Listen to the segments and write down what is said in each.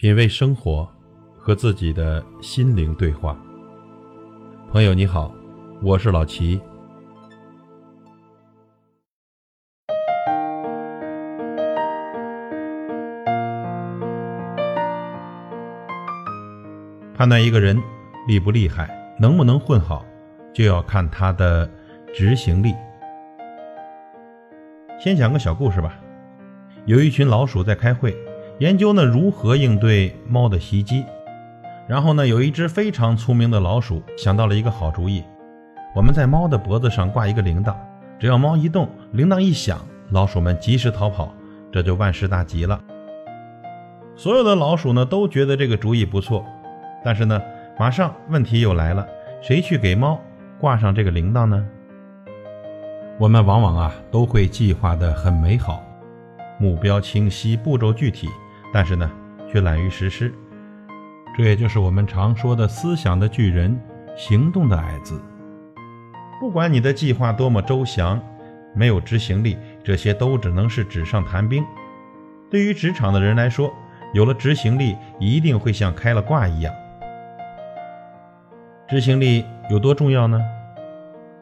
品味生活，和自己的心灵对话。朋友你好，我是老齐。判断一个人厉不厉害，能不能混好，就要看他的执行力。先讲个小故事吧。有一群老鼠在开会。研究呢如何应对猫的袭击，然后呢有一只非常聪明的老鼠想到了一个好主意，我们在猫的脖子上挂一个铃铛，只要猫一动，铃铛一响，老鼠们及时逃跑，这就万事大吉了。所有的老鼠呢都觉得这个主意不错，但是呢马上问题又来了，谁去给猫挂上这个铃铛呢？我们往往啊都会计划的很美好，目标清晰，步骤具体。但是呢，却懒于实施，这也就是我们常说的思想的巨人，行动的矮子。不管你的计划多么周详，没有执行力，这些都只能是纸上谈兵。对于职场的人来说，有了执行力，一定会像开了挂一样。执行力有多重要呢？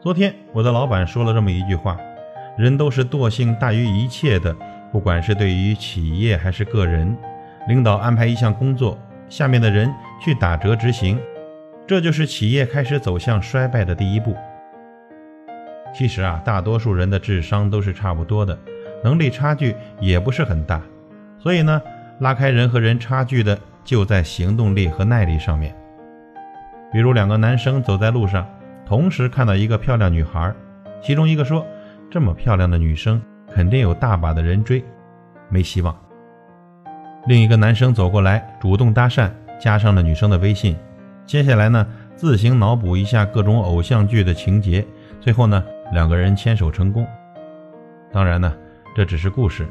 昨天我的老板说了这么一句话：人都是惰性大于一切的。不管是对于企业还是个人，领导安排一项工作，下面的人去打折执行，这就是企业开始走向衰败的第一步。其实啊，大多数人的智商都是差不多的，能力差距也不是很大，所以呢，拉开人和人差距的就在行动力和耐力上面。比如两个男生走在路上，同时看到一个漂亮女孩，其中一个说：“这么漂亮的女生。”肯定有大把的人追，没希望。另一个男生走过来，主动搭讪，加上了女生的微信。接下来呢，自行脑补一下各种偶像剧的情节，最后呢，两个人牵手成功。当然呢，这只是故事，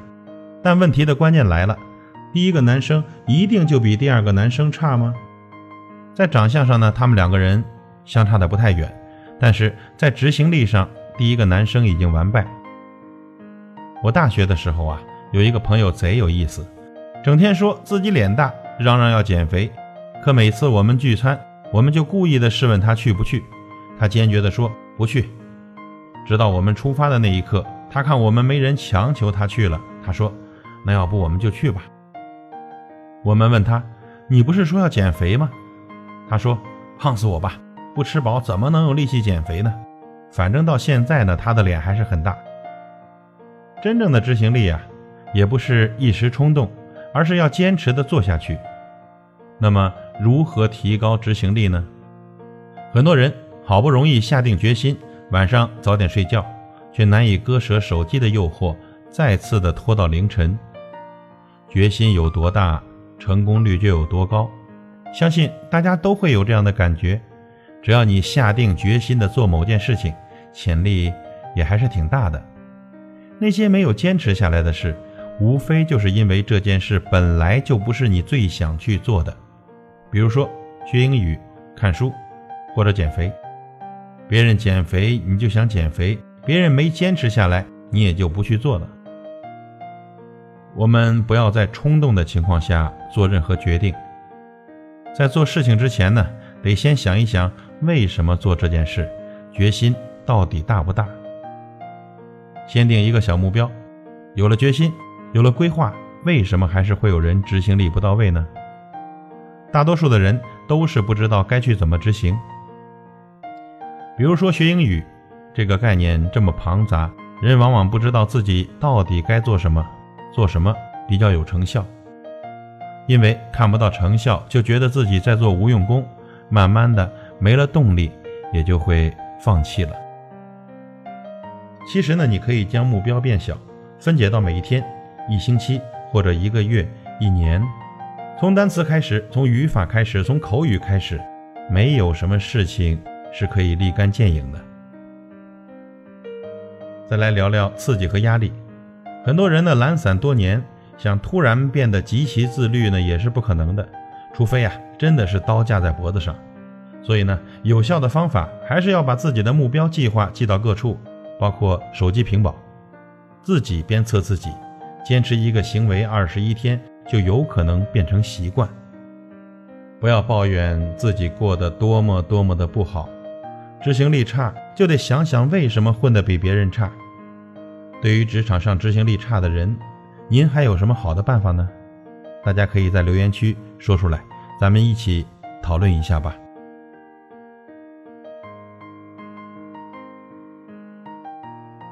但问题的关键来了：第一个男生一定就比第二个男生差吗？在长相上呢，他们两个人相差的不太远，但是在执行力上，第一个男生已经完败。我大学的时候啊，有一个朋友贼有意思，整天说自己脸大，嚷嚷要减肥。可每次我们聚餐，我们就故意的试问他去不去，他坚决的说不去。直到我们出发的那一刻，他看我们没人强求他去了，他说：“那要不我们就去吧。”我们问他：“你不是说要减肥吗？”他说：“胖死我吧，不吃饱怎么能有力气减肥呢？反正到现在呢，他的脸还是很大。”真正的执行力啊，也不是一时冲动，而是要坚持的做下去。那么，如何提高执行力呢？很多人好不容易下定决心，晚上早点睡觉，却难以割舍手机的诱惑，再次的拖到凌晨。决心有多大，成功率就有多高。相信大家都会有这样的感觉：只要你下定决心的做某件事情，潜力也还是挺大的。那些没有坚持下来的事，无非就是因为这件事本来就不是你最想去做的。比如说学英语、看书或者减肥，别人减肥你就想减肥，别人没坚持下来，你也就不去做了。我们不要在冲动的情况下做任何决定，在做事情之前呢，得先想一想为什么做这件事，决心到底大不大。先定一个小目标，有了决心，有了规划，为什么还是会有人执行力不到位呢？大多数的人都是不知道该去怎么执行。比如说学英语，这个概念这么庞杂，人往往不知道自己到底该做什么，做什么比较有成效。因为看不到成效，就觉得自己在做无用功，慢慢的没了动力，也就会放弃了。其实呢，你可以将目标变小，分解到每一天、一星期或者一个月、一年。从单词开始，从语法开始，从口语开始，没有什么事情是可以立竿见影的。再来聊聊刺激和压力。很多人呢懒散多年，想突然变得极其自律呢，也是不可能的。除非啊，真的是刀架在脖子上。所以呢，有效的方法还是要把自己的目标计划记到各处。包括手机屏保，自己鞭策自己，坚持一个行为二十一天，就有可能变成习惯。不要抱怨自己过得多么多么的不好，执行力差就得想想为什么混得比别人差。对于职场上执行力差的人，您还有什么好的办法呢？大家可以在留言区说出来，咱们一起讨论一下吧。